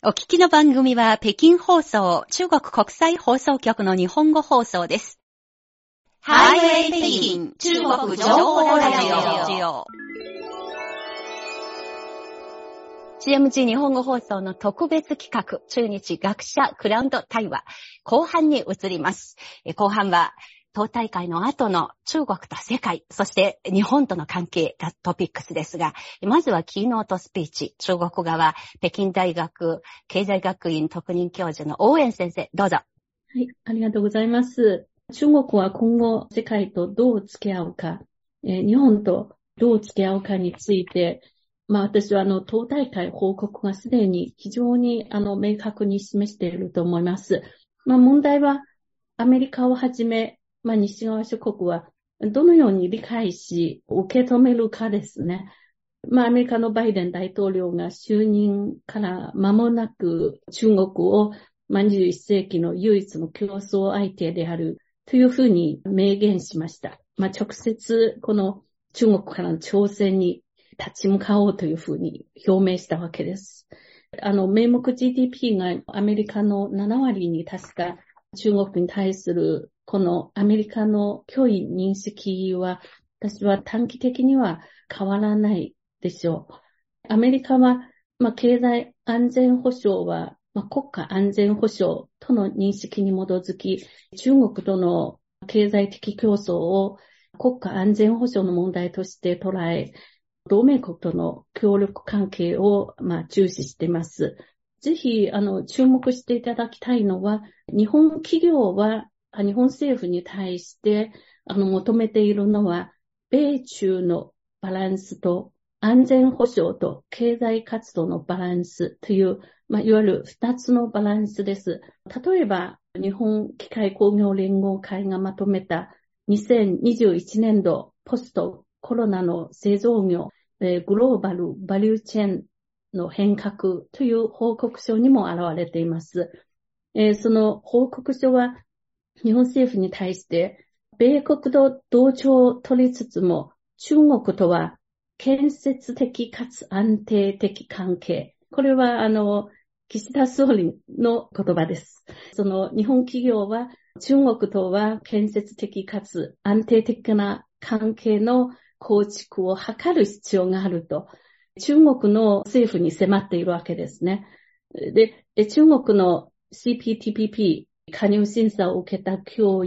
お聞きの番組は北京放送中国国際放送局の日本語放送です。ハイウェイ北京中国情報ラジオ。CMG 日本語放送の特別企画、中日学者クラウンド対話、後半に移ります。後半は、党大会の後の中国と世界、そして日本との関係がトピックスですが、まずはキーノートスピーチ、中国側、北京大学経済学院特任教授の応援先生、どうぞ。はい、ありがとうございます。中国は今後世界とどう付き合うか、えー、日本とどう付き合うかについて、まあ私はあの党大会報告がすでに非常にあの明確に示していると思います。まあ問題はアメリカをはじめまあ、西側諸国はどのように理解し、受け止めるかですね。まあ、アメリカのバイデン大統領が就任から間もなく中国を、まあ、21世紀の唯一の競争相手であるというふうに明言しました。まあ、直接この中国からの挑戦に立ち向かおうというふうに表明したわけです。あの、名目 GDP がアメリカの7割に確か中国に対するこのアメリカの脅威認識は、私は短期的には変わらないでしょう。アメリカは、まあ、経済安全保障は、まあ、国家安全保障との認識に基づき、中国との経済的競争を国家安全保障の問題として捉え、同盟国との協力関係を、まあ、重視しています。ぜひ、あの、注目していただきたいのは、日本企業は日本政府に対して、あの、求めているのは、米中のバランスと安全保障と経済活動のバランスという、まあ、いわゆる二つのバランスです。例えば、日本機械工業連合会がまとめた2021年度ポストコロナの製造業、えー、グローバルバリューチェーンの変革という報告書にも現れています。えー、その報告書は日本政府に対して、米国と同調を取りつつも、中国とは建設的かつ安定的関係。これは、あの、岸田総理の言葉です。その日本企業は中国とは建設的かつ安定的な関係の構築を図る必要があると、中国の政府に迫っているわけですね。で、中国の CPTPP、加入審査を受けた競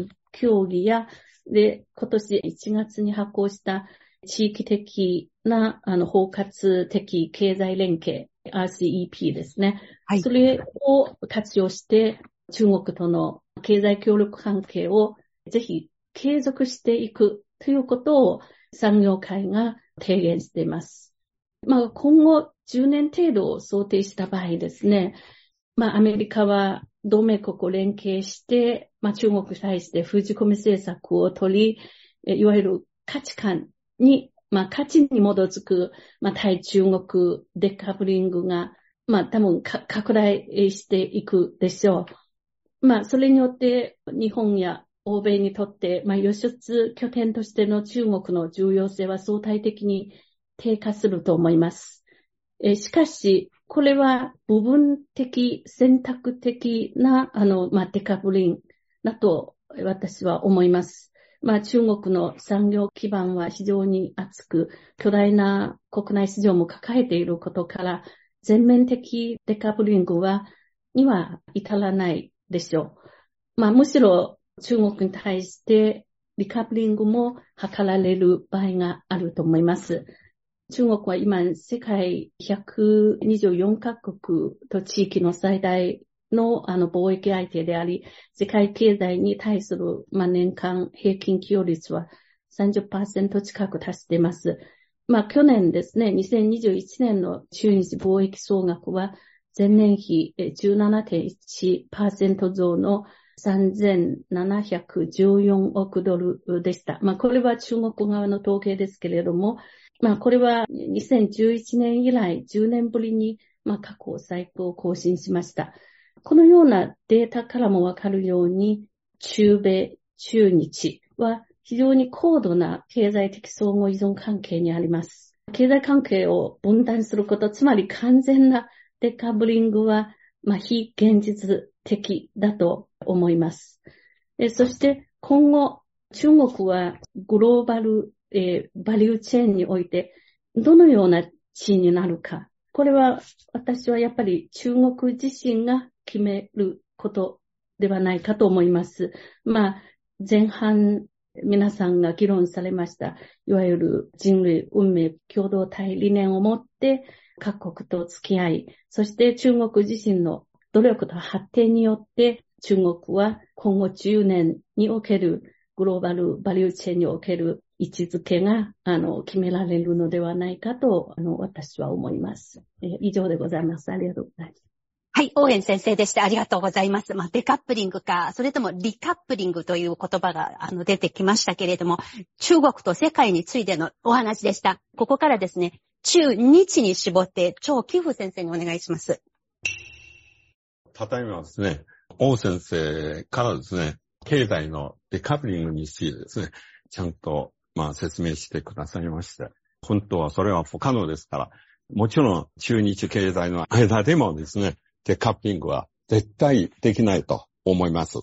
技や、で、今年1月に発行した地域的な、あの、包括的経済連携、RCEP ですね。はい。それを活用して、中国との経済協力関係をぜひ継続していくということを産業界が提言しています。まあ、今後10年程度を想定した場合ですね、まあ、アメリカは同盟国を連携して、まあ、中国に対して封じ込め政策を取り、いわゆる価値観に、まあ、価値に基づく、まあ、対中国デカップリングが、まあ、多分拡大していくでしょう。まあ、それによって日本や欧米にとって、まあ、輸出拠点としての中国の重要性は相対的に低下すると思います。えしかし、これは部分的、選択的な、あの、まあ、デカブリンだと私は思います。まあ、中国の産業基盤は非常に厚く、巨大な国内市場も抱えていることから、全面的デカブリングは、には至らないでしょう。まあ、むしろ中国に対してリカブリングも図られる場合があると思います。中国は今、世界124カ国と地域の最大のあの貿易相手であり、世界経済に対する、まあ、年間平均寄与率は30%近く達しています。まあ、去年ですね、2021年の中日貿易総額は前年比17.1%増の3714億ドルでした。まあ、これは中国側の統計ですけれども、まあ、これは2011年以来10年ぶりに、まあ、過去最高を更新しました。このようなデータからもわかるように、中米、中日は非常に高度な経済的相互依存関係にあります。経済関係を分断すること、つまり完全なデカブリングはまあ、非現実的だと思います。そして今後、中国はグローバル、えー、バリューチェーンにおいてどのような地位になるか。これは私はやっぱり中国自身が決めることではないかと思います。まあ、前半皆さんが議論されました、いわゆる人類運命共同体理念を持って各国と付き合い、そして中国自身の努力と発展によって中国は今後10年におけるグローバルバリューチェーンにおける位置づけが、あの、決められるのではないかと、あの、私は思います。えー、以上でございます。ありがとうございます。はい、応援先生でしてありがとうございます。まあ、デカップリングか、それともリカップリングという言葉があの出てきましたけれども、中国と世界についてのお話でした。ここからですね、中日に絞って、超寄付先生にお願いします。ただいまですね、王先生からですね、経済のデカップリングについてですね、ちゃんとまあ説明してくださいまして、本当はそれは不可能ですから、もちろん中日経済の間でもですね、デカッピングは絶対できないと思います。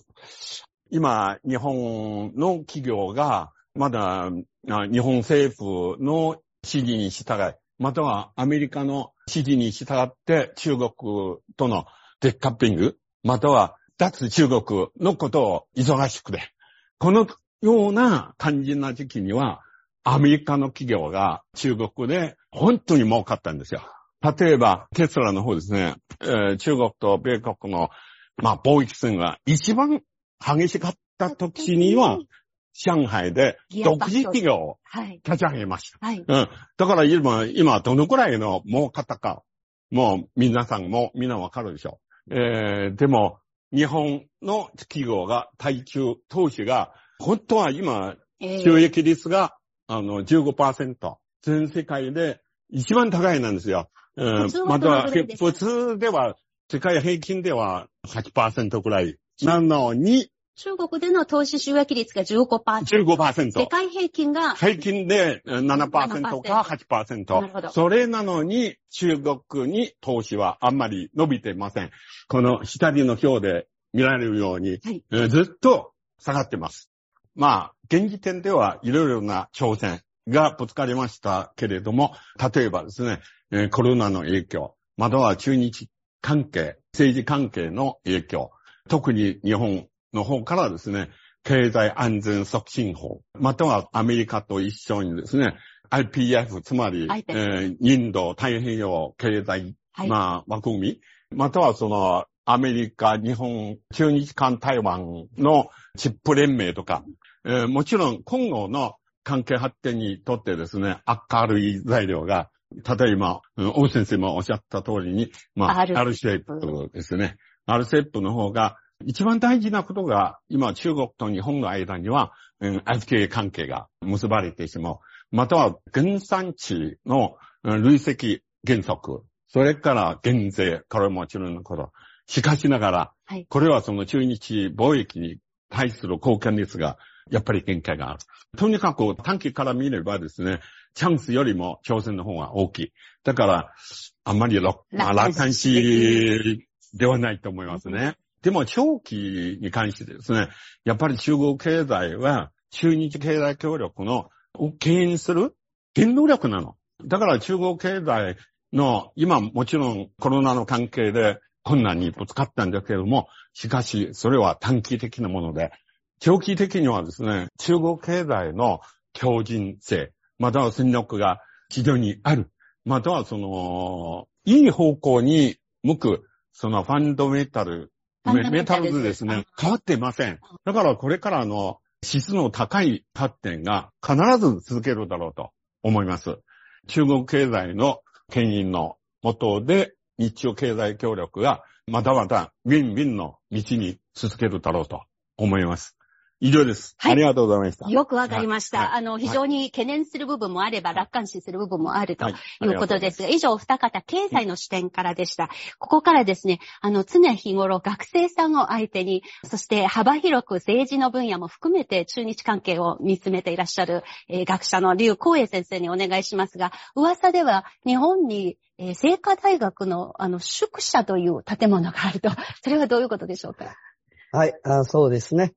今、日本の企業がまだ日本政府の指示に従い、またはアメリカの指示に従って中国とのデカッピング、または脱中国のことを忙しくて、このような肝心な時期には、アメリカの企業が中国で本当に儲かったんですよ。例えば、テスラの方ですね、えー、中国と米国の、まあ、貿易戦が一番激しかった時には、上海で独自企業を立ち上げました。はい、うん。だから今、今どのくらいの儲かったか、もう皆さんもみんなわかるでしょう。えー、でも、日本の企業が耐久投資が本当は今、収益率が、あの、15%。全世界で一番高いなんですよ。うん、または、普通では、世界平均では8%くらい。なのに、中国での投資収益率が15%。15%。世界平均が。平均で7%か8%。なるほど。それなのに、中国に投資はあんまり伸びてません。この下の表で見られるように、はい、ずっと下がってます。まあ、現時点ではいろいろな挑戦がぶつかりましたけれども、例えばですね、コロナの影響、または中日関係、政治関係の影響、特に日本の方からですね、経済安全促進法、またはアメリカと一緒にですね、IPF、つまり、えー、インド太平洋経済、はい、まあ、枠組み、またはその、アメリカ、日本、中日韓台湾のチップ連盟とか、えー、もちろん今後の関係発展にとってですね、明るい材料が、例えば、大先生もおっしゃった通りに、まあ、R シェイプですね。R シェイプの方が、一番大事なことが、今中国と日本の間には、うん、FTA 関係が結ばれてしまう。または、原産地の累積原則、それから減税、これももちろんのこと。しかしながら、はい、これはその中日貿易に対する貢献率がやっぱり限界がある。とにかく短期から見ればですね、チャンスよりも挑戦の方が大きい。だから、あんまり楽観視ではないと思いますね。でも長期に関してですね、やっぱり中国経済は中日経済協力のを牽引する原動力なの。だから中国経済の今もちろんコロナの関係で困難にぶつかったんだけれども、しかしそれは短期的なもので、長期的にはですね、中国経済の強靭性、または戦力が非常にある。またはその、いい方向に向く、そのファンドメタル、メタルズですね、変わっていません。だからこれからの質の高い発展が必ず続けるだろうと思います。中国経済の牽引の元で日中経済協力がまだまだウィンウィンの道に続けるだろうと思います。以上です。はい。ありがとうございました。よくわかりました。はい、あの、非常に懸念する部分もあれば、楽観視する部分もあるということですが、以上、二方、経済の視点からでした。ここからですね、あの、常日頃学生さんを相手に、そして幅広く政治の分野も含めて中日関係を見つめていらっしゃる、えー、学者の劉光栄先生にお願いしますが、噂では日本にえー、聖火大学の、あの、宿舎という建物があると。それはどういうことでしょうか？はい、あそうですね。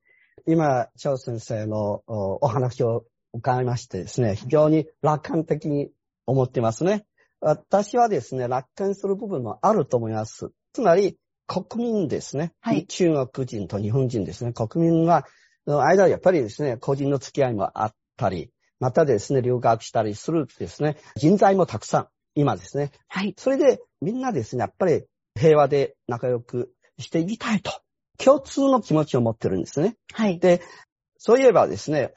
今、張先生のお話を伺いましてですね、非常に楽観的に思ってますね。私はですね、楽観する部分もあると思います。つまり、国民ですね。はい、中国人と日本人ですね。国民は、の間はやっぱりですね、個人の付き合いもあったり、またですね、留学したりするですね、人材もたくさん、今ですね。はい。それで、みんなですね、やっぱり平和で仲良くしていきたいと。共通の気持ちを持ってるんですね。はい。で、そういえばですね、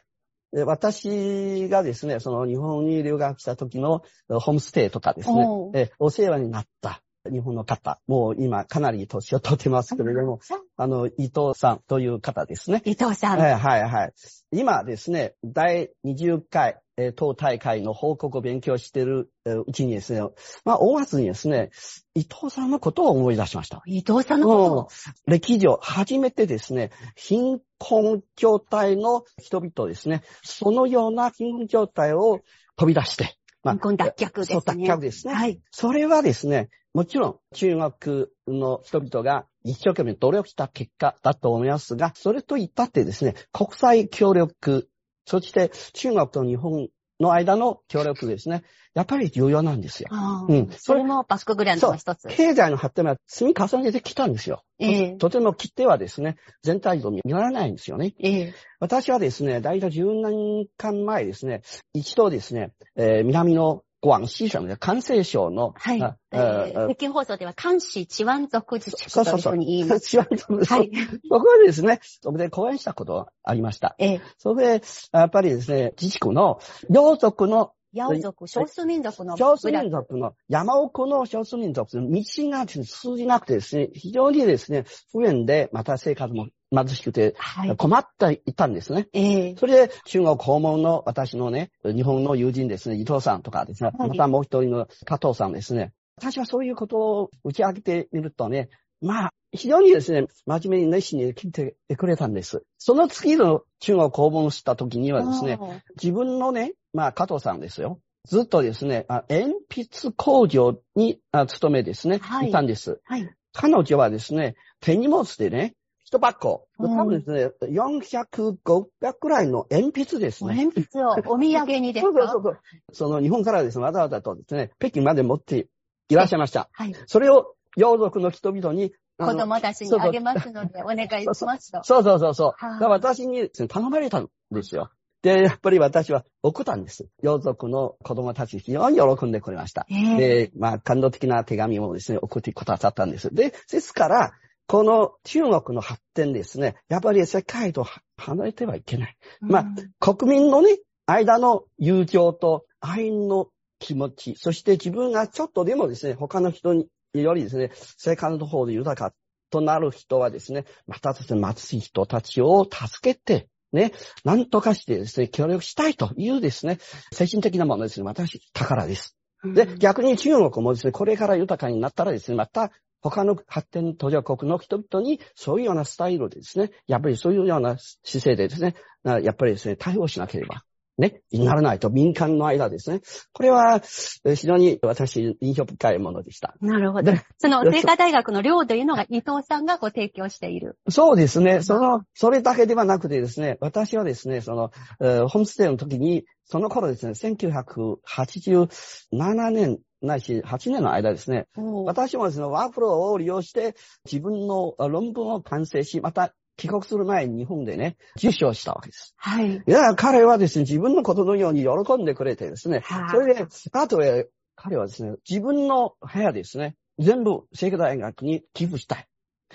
私がですね、その日本に留学した時のホームステイとかですね、えお世話になった日本の方、もう今かなり年を取ってますけれども、あの、伊藤さんという方ですね。伊藤さん。はいはいはい。今ですね、第20回え当大会の報告を勉強しているうちにですね、まあ、大末にですね、伊藤さんのことを思い出しました。伊藤さんのこと歴上、初めてですね、貧困状態の人々ですね、そのような貧困状態を飛び出して、まあ、貧困脱却ですね。脱却ですね。はい。それはですね、もちろん中国の人々が一生懸命努力した結果だと思いますが、それと言ったってですね、国際協力そして中国と日本の間の協力ですね。やっぱり重要なんですよ。うん。それもバックグラウンドの一つ。経済の発展は積み重ねてきたんですよ。えー、とても切ってはですね、全体像見られないんですよね。えー、私はですね、大体10年間前ですね、一度ですね、えー、南の广西省の関西省の、はい。えー、北京放送では関西チワン族自治区というふうに言います。チワン族。はい。そこでですね、そこで講演したことがありました。ええ。それで、やっぱりですね、自治区の、両族のヤオ族、少数民族の。少数民族の、山奥の少数民族の道が通じなくてですね、非常にですね、不便で、また生活も貧しくて、困っていたんですね。はい、それで、中国訪問の私のね、日本の友人ですね、伊藤さんとかですね、はい、またもう一人の加藤さんですね、私はそういうことを打ち上げてみるとね、まあ、非常にですね、真面目に熱心に聞いてくれたんです。その次の中国訪問した時にはですね、自分のね、まあ、加藤さんですよ。ずっとですね、鉛筆工場に勤めですね、はい、いたんです。はい。彼女はですね、手荷物でね、一箱、多分ですね、400、500くらいの鉛筆ですね。鉛筆をお土産にですか？そうそうそう。その日本からですね、わざわざとですね、北京まで持っていらっしゃいました。はい。それを洋族の人々に子供たちにあげますので、お願いしますと。そうそうそうそう。私に頼まれたんですよ。で、やっぱり私は送ったんです。洋族の子供たち非常に喜んでくれました。で、まあ、感動的な手紙をですね、送ってくださったんです。で、ですから、この中国の発展ですね、やっぱり世界と離れてはいけない。まあ、国民のね、間の友情と愛の気持ち、そして自分がちょっとでもですね、他の人によりですね、生活の方で豊かとなる人はですね、またですね、貧しい人たちを助けて、ね、なんとかしてですね、協力したいというですね、精神的なものですね、私、宝です。で、逆に中国もですね、これから豊かになったらですね、また他の発展途上国の人々にそういうようなスタイルでですね、やっぱりそういうような姿勢でですね、やっぱりですね、対応しなければね、ならないと民間の間ですね。これは、非常に私、印象深いものでした。なるほど。その、聖火大学の寮というのが伊藤さんがご提供している。そうですね。その、それだけではなくてですね、私はですね、その、ホームステイの時に、その頃ですね、1987年ないし、8年の間ですね、私もですね、ワープロを利用して、自分の論文を完成し、また帰国する前に日本でね、受賞したわけです。はい。いや、彼はですね、自分のことのように喜んでくれてですね、はい、それで、あとへ、彼はですね、自分の部屋ですね、全部、聖火大学に寄付したい。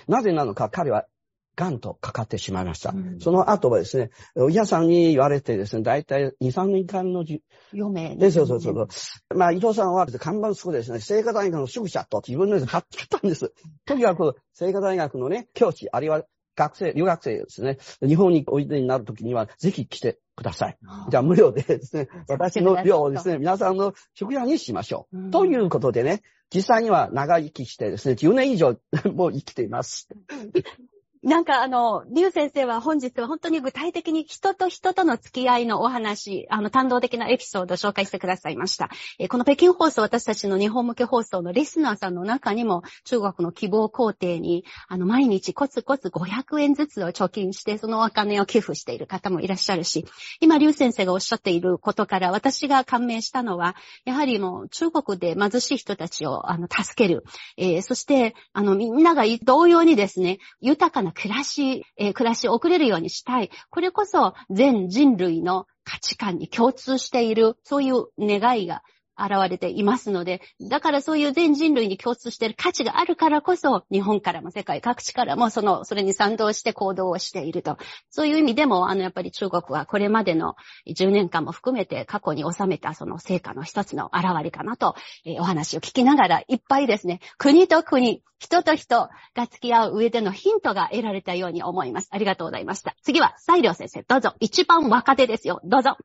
なぜなのか、彼は、癌とかかってしまいました。うん、その後はですね、お医者さんに言われてですね、だいたい2、3年間のじ、余命、ね。そうそうそう。まあ、伊藤さんは看板 school ですね、聖火大学の宿舎と自分ので買っちゃったんです。とにかく、聖火大学のね、教師、あるいは学生、留学生ですね、日本においでになるときには、ぜひ来てください。じゃあ無料でですね、私の寮をですね、皆さんの食屋にしましょう。ということでね、実際には長生きしてですね、10年以上もう生きています。なんかあの、リュウ先生は本日は本当に具体的に人と人との付き合いのお話、あの、感動的なエピソードを紹介してくださいました。えこの北京放送、私たちの日本向け放送のリスナーさんの中にも、中国の希望工程に、あの、毎日コツコツ500円ずつを貯金して、そのお金を寄付している方もいらっしゃるし、今、リュウ先生がおっしゃっていることから、私が感銘したのは、やはりもう中国で貧しい人たちを、あの、助ける。えー、そして、あの、みんなが同様にですね、豊かな暮らし、えー、暮らしを送れるようにしたい。これこそ全人類の価値観に共通している、そういう願いが現れていますので、だからそういう全人類に共通している価値があるからこそ、日本からも世界各地からもその、それに賛同して行動をしていると。そういう意味でも、あの、やっぱり中国はこれまでの10年間も含めて過去に収めたその成果の一つの現れかなと、えー、お話を聞きながら、いっぱいですね、国と国、人と人が付き合う上でのヒントが得られたように思います。ありがとうございました。次は、西良先生、どうぞ。一番若手ですよ。どうぞ。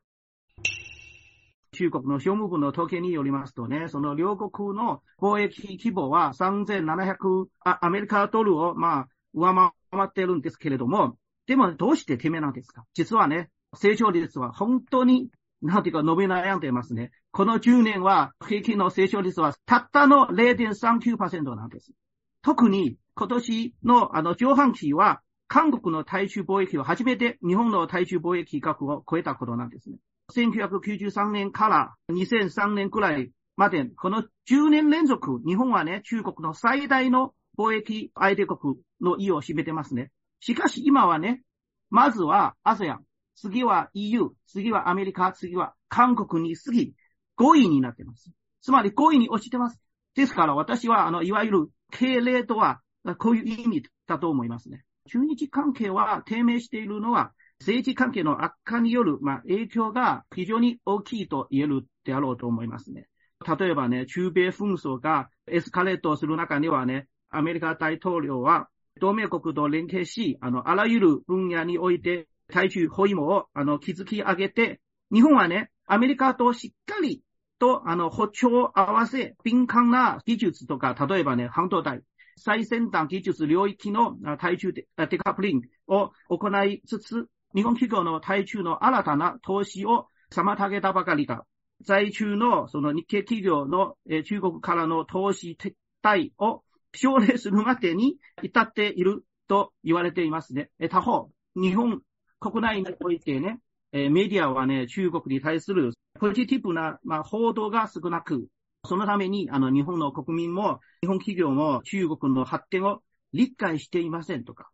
中国の商務部の統計によりますとね、その両国の貿易規模は3700アメリカドルを、まあ、上回っているんですけれども、でもどうして低迷なんですか？実はね、成長率は本当に、なんていうか伸び悩んでますね。この10年は平均の成長率はたったの0.39%なんです。特に今年のあの上半期は韓国の対中貿易は初めて日本の対中貿易額を超えたことなんですね。1993年から2003年くらいまで、この10年連続、日本はね、中国の最大の貿易相手国の意を占めてますね。しかし今はね、まずは ASEAN、次は EU、次はアメリカ、次は韓国に過ぎ、5位になってます。つまり5位に落ちてます。ですから私は、あの、いわゆる経例とは、こういう意味だと思いますね。中日関係は低迷しているのは、政治関係の悪化による、まあ、影響が非常に大きいと言えるであろうと思いますね。例えばね、中米紛争がエスカレートする中にはね、アメリカ大統領は同盟国と連携し、あの、あらゆる分野において対中包囲網をあの築き上げて、日本はね、アメリカとしっかりと、あの、歩調を合わせ、敏感な技術とか、例えばね、半導体、最先端技術領域の対中デカプリングを行いつつ、日本企業の対中の新たな投資を妨げたばかりだ。在中のその日系企業の中国からの投資撤退を奨励するまでに至っていると言われていますね。他方、日本国内においてね、メディアはね、中国に対するポジティブな、まあ、報道が少なく、そのためにあの日本の国民も日本企業も中国の発展を理解していませんとか、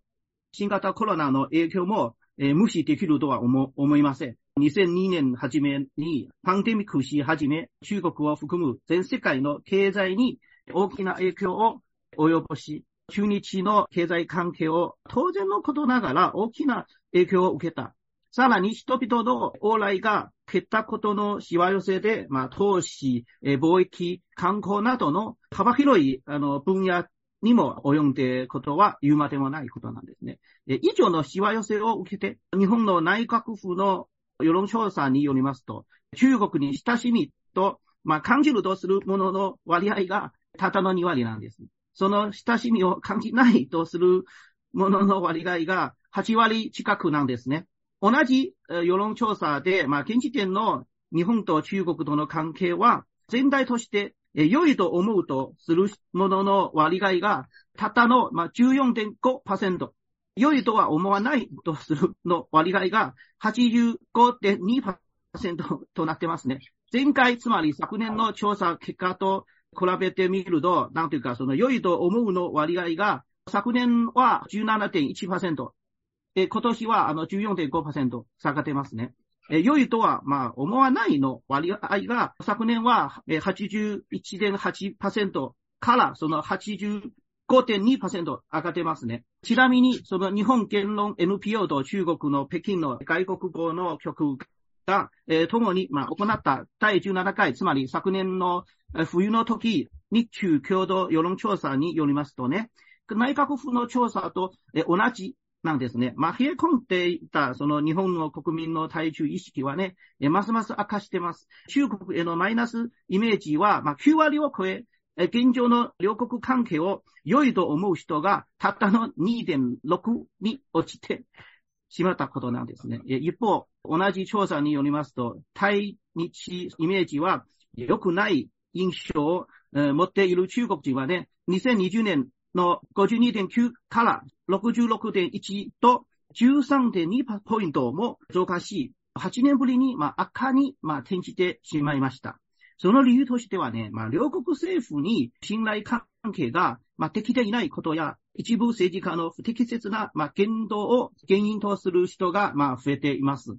新型コロナの影響もえー、無視できるとは思思いません。2002年初めにパンデミックし始め、中国を含む全世界の経済に大きな影響を及ぼし、中日の経済関係を当然のことながら大きな影響を受けた。さらに人々の往来が減ったことのしわ寄せで、まあ、投資、貿易、観光などの幅広いあの分野にも及んでいことは言うまでもないことなんですね。以上のしわ寄せを受けて、日本の内閣府の世論調査によりますと、中国に親しみと、まあ、感じるとするものの割合がたったの2割なんです。その親しみを感じないとするものの割合が8割近くなんですね。同じ世論調査で、まあ、現時点の日本と中国との関係は全体として良いと思うとするものの割合が、たったの、まあ、14.5%。良いとは思わないとするの割合が85.2%となってますね。前回、つまり昨年の調査結果と比べてみると、なんていうか、その良いと思うの割合が、昨年は17.1%、え今年はあの14.5%下がってますね。え良いとは、まあ、思わないの割合が、昨年は81.8%からその85.2%上がってますね。ちなみに、その日本言論 NPO と中国の北京の外国語の局が、えー、共に、まあ、行った第17回、つまり昨年の冬の時、日中共同世論調査によりますとね、内閣府の調査と同じなんですね。まあ、冷え込んでいた、その日本の国民の対中意識はね、ますます悪化してます。中国へのマイナスイメージは、まあ、9割を超え、現状の両国関係を良いと思う人がたったの2.6に落ちてしまったことなんですね。一方、同じ調査によりますと、対日イメージは良くない印象を持っている中国人はね、2020年の52.9から66.1と13.2ポイントも増加し、8年ぶりに、まあ、悪化に、まあ、転じてしまいました。その理由としてはね、まあ、両国政府に信頼関係が、まあ、できていないことや、一部政治家の不適切な、まあ、言動を原因とする人が、まあ、増えています。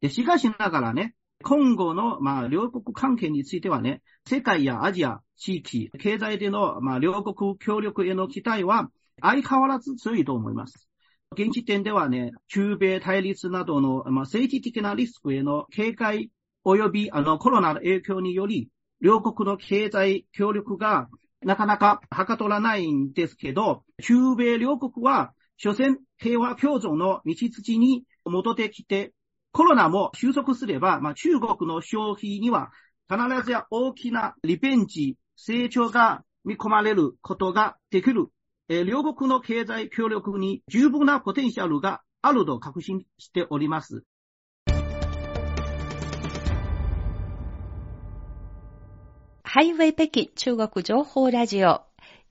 で、しかしながらね、今後の、まあ、両国関係についてはね、世界やアジア、地域、経済での、まあ、両国協力への期待は相変わらず強いと思います。現時点ではね、中米対立などの、まあ、政治的なリスクへの警戒及びあのコロナの影響により、両国の経済協力がなかなかはかどらないんですけど、中米両国は、所詮平和共存の道筋に戻ってきて、コロナも収束すれば、まあ、中国の消費には必ずや大きなリベンジ、成長が見込まれることができる。えー、両国の経済協力に十分なポテンシャルがあると確信しております。ハイウェイ北京中国情報ラジオ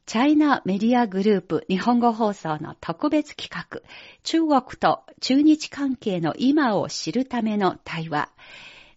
チャイナメディアグループ日本語放送の特別企画、中国と中日関係の今を知るための対話。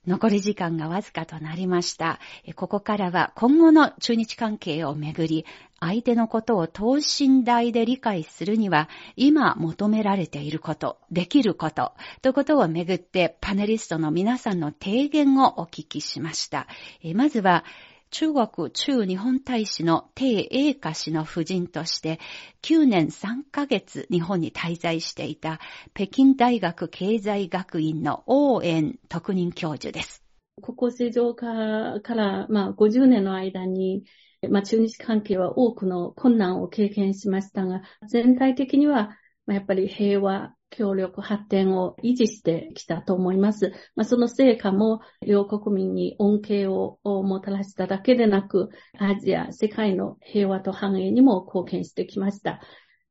残り時間がわずかとなりました。ここからは今後の中日関係をめぐり、相手のことを等身大で理解するには、今求められていること、できること、ということをめぐって、パネリストの皆さんの提言をお聞きしました。まずは、中国駐日本大使の鄭英華氏の夫人として9年3ヶ月日本に滞在していた北京大学経済学院の王園特任教授です。国交正常化から、まあ、50年の間に、まあ、中日関係は多くの困難を経験しましたが、全体的には、まあ、やっぱり平和、協力発展を維持してきたと思います。まあ、その成果も両国民に恩恵をもたらしただけでなく、アジア、世界の平和と繁栄にも貢献してきました。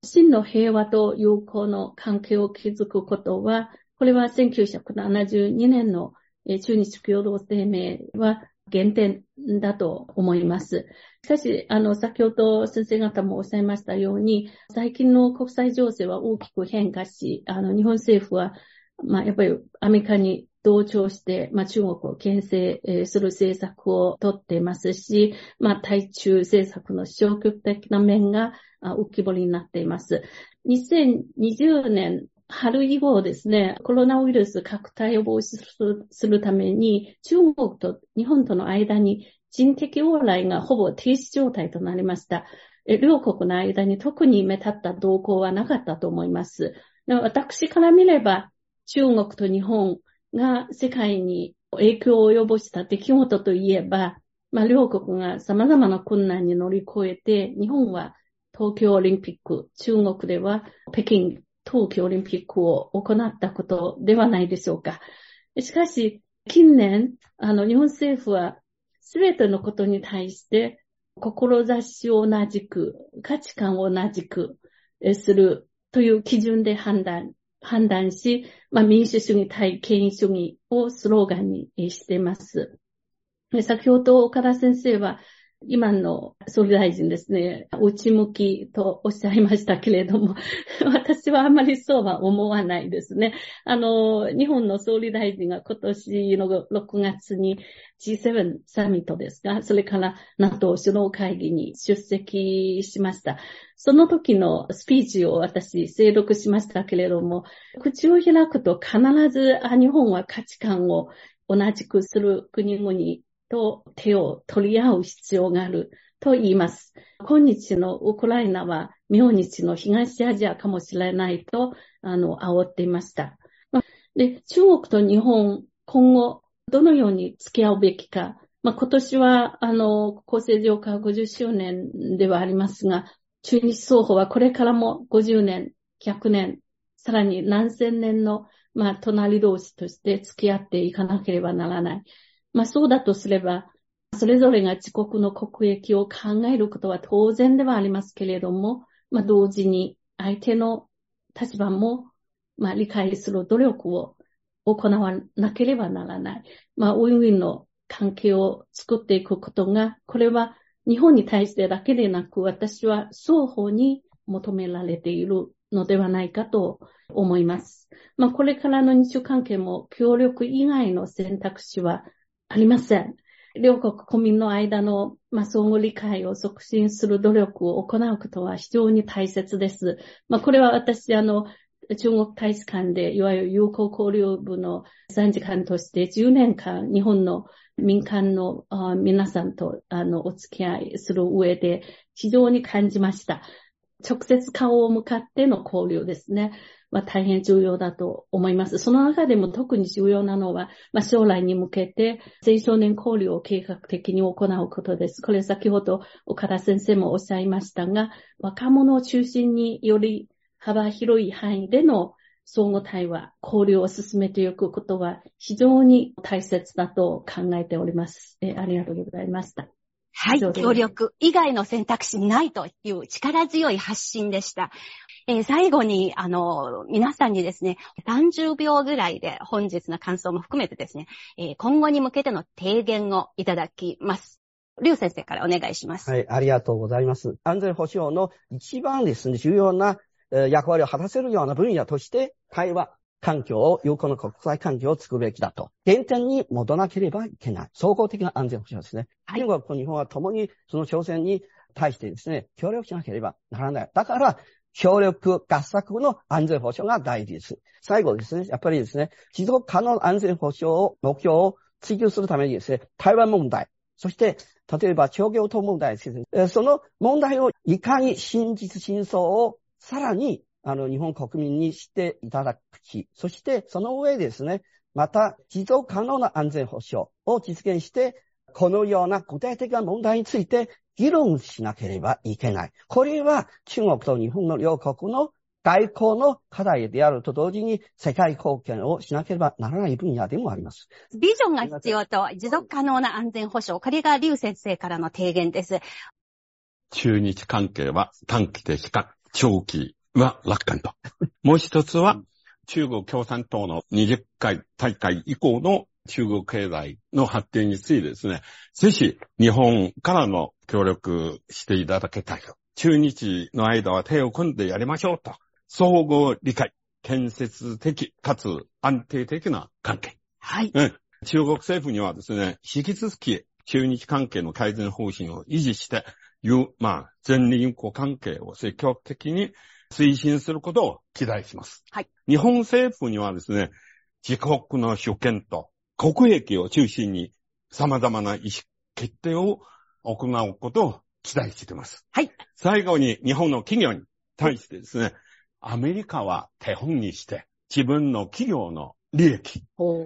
真の平和と友好の関係を築くことは、これは1972年の中日共同声明は原点だと思います。しかし、あの、先ほど先生方もおっしゃいましたように、最近の国際情勢は大きく変化し、あの、日本政府は、まあ、やっぱりアメリカに同調して、まあ、中国を牽制する政策をとっていますし、まあ、対中政策の消極的な面が浮き彫りになっています。2020年春以後ですね、コロナウイルス拡大を防止するために、中国と日本との間に人的往来がほぼ停止状態となりました。両国の間に特に目立った動向はなかったと思います。私から見れば、中国と日本が世界に影響を及ぼした出来事といえば、まあ、両国が様々な困難に乗り越えて、日本は東京オリンピック、中国では北京冬季オリンピックを行ったことではないでしょうか。しかし、近年、あの、日本政府は、すべてのことに対して、志を同じく、価値観を同じくするという基準で判断、判断し、まあ、民主主義対権威主義をスローガンにしています。先ほど岡田先生は、今の総理大臣ですね、内向きとおっしゃいましたけれども、私はあまりそうは思わないですね。あの、日本の総理大臣が今年の6月に G7 サミットですが、それから NATO 首脳会議に出席しました。その時のスピーチを私、精読しましたけれども、口を開くと必ず、あ日本は価値観を同じくする国々と手を取り合う必要があると言います。今日のウクライナは明日の東アジアかもしれないと、あの、煽っていました。で、中国と日本、今後、どのように付き合うべきか。まあ、今年は、あの、厚生上化50周年ではありますが、中日双方はこれからも50年、100年、さらに何千年の、まあ、隣同士として付き合っていかなければならない。まあ、そうだとすれば、それぞれが自国の国益を考えることは当然ではありますけれども、まあ、同時に相手の立場も、まあ、理解する努力を行わなければならない。まあ、ウィンウィンの関係を作っていくことが、これは日本に対してだけでなく、私は双方に求められているのではないかと思います。まあ、これからの日中関係も協力以外の選択肢はありません。両国国民の間の、まあ、相互理解を促進する努力を行うことは非常に大切です。まあ、これは私、あの、中国大使館で、いわゆる友好交流部の参事官として10年間、日本の民間の皆さんとあのお付き合いする上で非常に感じました。直接顔を向かっての交流ですね。まあ、大変重要だと思います。その中でも特に重要なのは、まあ、将来に向けて青少年交流を計画的に行うことです。これ先ほど岡田先生もおっしゃいましたが、若者を中心により幅広い範囲での相互対話、交流を進めていくことは非常に大切だと考えております。えありがとうございました。はい、協力以外の選択肢ないという力強い発信でした。えー、最後に、あの、皆さんにですね、30秒ぐらいで本日の感想も含めてですね、えー、今後に向けての提言をいただきます。劉先生からお願いします。はい、ありがとうございます。安全保障の一番ですね、重要な役割を果たせるような分野として、対話、環境を、有効な国際環境を作るべきだと。原点に戻らなければいけない。総合的な安全保障ですね。中国と日本は共にその挑戦に対してですね、協力しなければならない。だから、協力合作の安全保障が大事です。最後ですね、やっぱりですね、持続可能安全保障を、目標を追求するためにですね、台湾問題、そして、例えば、商業等問題ですね、その問題をいかに真実真相をさらに、あの、日本国民にしていただくき、そしてその上ですね、また、持続可能な安全保障を実現して、このような具体的な問題について議論しなければいけない。これは中国と日本の両国の外交の課題であると同時に世界貢献をしなければならない分野でもあります。ビジョンが必要と持続可能な安全保障。これが劉先生からの提言です。中日関係は短期的か長期は楽観と。もう一つは、中国共産党の20回大会以降の中国経済の発展についてですね、ぜひ日本からの協力していただきたいと。中日の間は手を組んでやりましょうと。総合理解、建設的かつ安定的な関係。はい。中国政府にはですね、引き続き中日関係の改善方針を維持して、いう、まあ、全人口関係を積極的に推進することを期待します。はい。日本政府にはですね、自国の主権と国益を中心に様々な意思決定を行うことを期待しています。はい。最後に日本の企業に対してですね、アメリカは手本にして自分の企業の利益、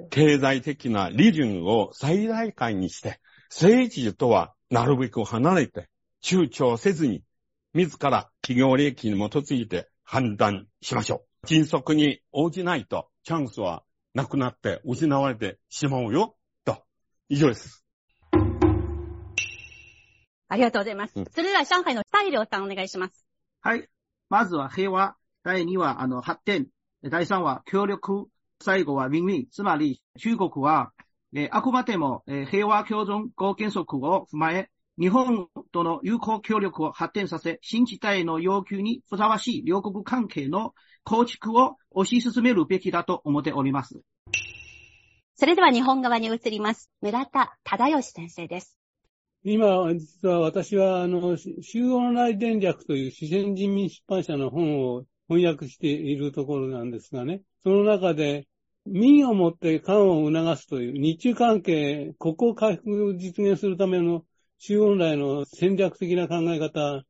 経済的な利潤を最大化にして、政治とはなるべく離れて、躊躇せずに、自ら企業利益に基づいて判断しましょう。迅速に応じないとチャンスはなくなって失われてしまうよ。と。以上です。ありがとうございます。うん、それでは上海の蔡良さんお願いします。はい。まずは平和。第2は、あの、発展。第3は協力。最後はウィンウィン。つまり、中国は、えあくまでも、え平和共存合原則を踏まえ、日本との友好協力を発展させ、新時代の要求にふさわしい両国関係の構築を推し進めるべきだと思っております。それでは日本側に移ります。村田忠義先生です。今、実は私は、あの、集合内電略という四川人民出版社の本を翻訳しているところなんですがね、その中で、民をもって官を促すという日中関係、ここを回復を実現するための中央来の戦略的な考え方、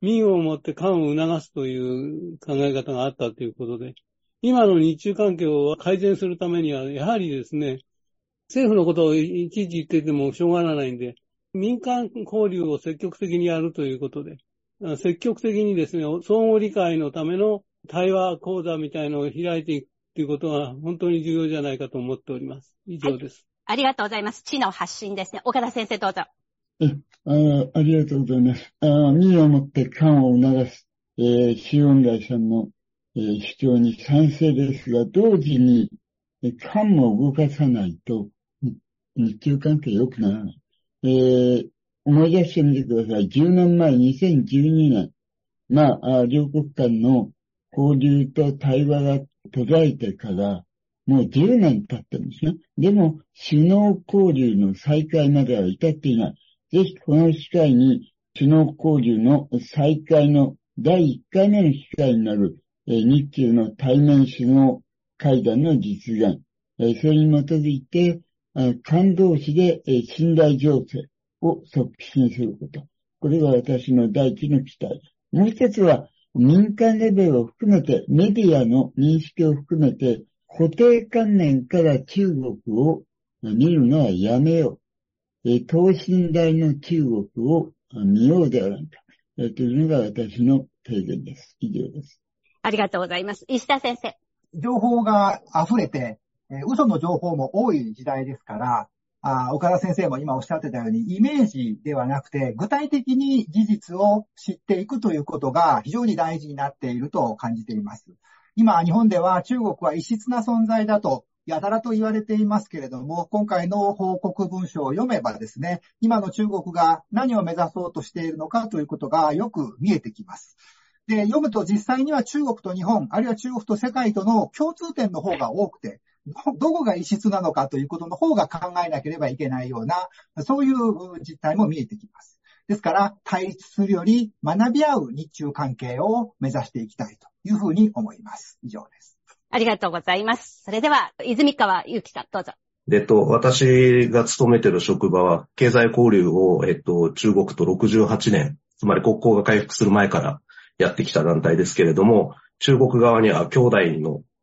民をもって官を促すという考え方があったということで、今の日中関係を改善するためには、やはりですね、政府のことをいちいち言っててもしょうがないんで、民間交流を積極的にやるということで、積極的にですね、相互理解のための対話講座みたいのを開いていくということが本当に重要じゃないかと思っております。以上です。はい、ありがとうございます。知の発信ですね。岡田先生どうぞ。あありがとうございます。あ身をもって感を促す、えー、シオンライさんの、えー、主張に賛成ですが、同時に、えー、感も動かさないと、日中関係良くならない。えー、思い出してみてください。10年前、2012年。まあ、両国間の交流と対話が途絶えてから、もう10年経ってるんですね。でも、首脳交流の再開までは至っていない。ぜひこの機会に首脳交流の再開の第1回目の機会になる、日中の対面首脳会談の実現、それに基づいて、感動詞で、信頼情勢を促進すること。これが私の第一の期待。もう一つは、民間レベルを含めて、メディアの認識を含めて、固定観念から中国を見るのはやめよう。等身大の中国を見ようではないか。えというのが私の提言です。以上です。ありがとうございます。石田先生。情報が溢れて、え嘘の情報も多い時代ですから、あ岡田先生も今おっしゃってたように、イメージではなくて、具体的に事実を知っていくということが非常に大事になっていると感じています。今、日本では中国は異質な存在だとやたらと言われていますけれども、今回の報告文書を読めばですね、今の中国が何を目指そうとしているのかということがよく見えてきます。で、読むと実際には中国と日本、あるいは中国と世界との共通点の方が多くて、どこが異質なのかということの方が考えなければいけないような、そういう実態も見えてきます。ですから、対立するより学び合う日中関係を目指していきたいというふうに思います。以上です。ありがとうございます。それでは、泉川祐希さん、どうぞ。えっと、私が勤めてる職場は、経済交流を、えっと、中国と68年、つまり国交が回復する前からやってきた団体ですけれども、中国側には兄弟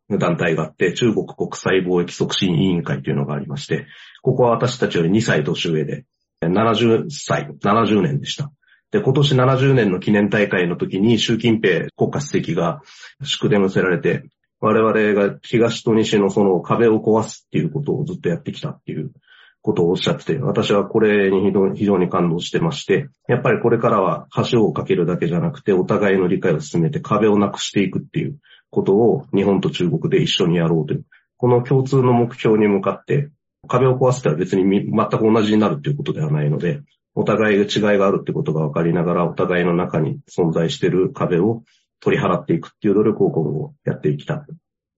の団体があって、中国国際貿易促進委員会というのがありまして、ここは私たちより2歳年上で、70歳、70年でした。で、今年70年の記念大会の時に習近平国家主席が祝電を寄せられて、我々が東と西のその壁を壊すっていうことをずっとやってきたっていうことをおっしゃってて、私はこれに非常に感動してまして、やっぱりこれからは橋を架けるだけじゃなくて、お互いの理解を進めて壁をなくしていくっていうことを日本と中国で一緒にやろうという、この共通の目標に向かって壁を壊すっては別に全く同じになるっていうことではないので、お互いが違いがあるってことが分かりながら、お互いの中に存在している壁を取り払っていくっていう努力を今後やっていきたい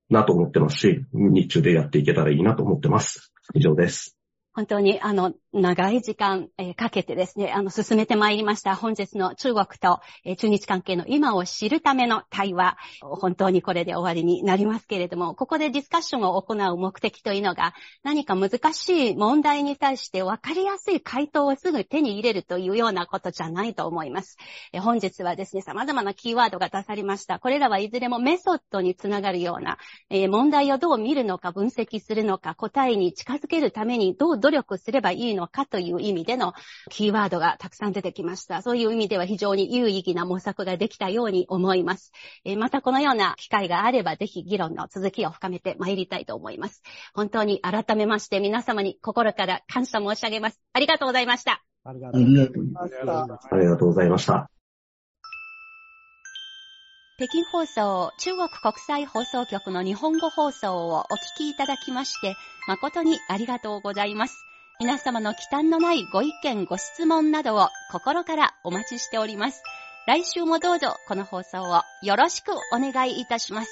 なと思ってますし、日中でやっていけたらいいなと思ってます。以上です。本当に、あの、長い時間、かけてですね、あの、進めてまいりました。本日の中国と、中日関係の今を知るための対話、本当にこれで終わりになりますけれども、ここでディスカッションを行う目的というのが、何か難しい問題に対して分かりやすい回答をすぐ手に入れるというようなことじゃないと思います。本日はですね、様々なキーワードが出されました。これらはいずれもメソッドにつながるような、問題をどう見るのか、分析するのか、答えに近づけるためにどう努力すればいいのかという意味でのキーワードがたくさん出てきました。そういう意味では非常に有意義な模索ができたように思います。えまたこのような機会があればぜひ議論の続きを深めてまいりたいと思います。本当に改めまして皆様に心から感謝申し上げます。ありがとうございました。ありがとうございました。ありがとうございました。北京放送中国国際放送局の日本語放送をお聞きいただきまして、誠にありがとうございます。皆様の忌憚のないご意見、ご質問などを心からお待ちしております。来週もどうぞこの放送をよろしくお願いいたします。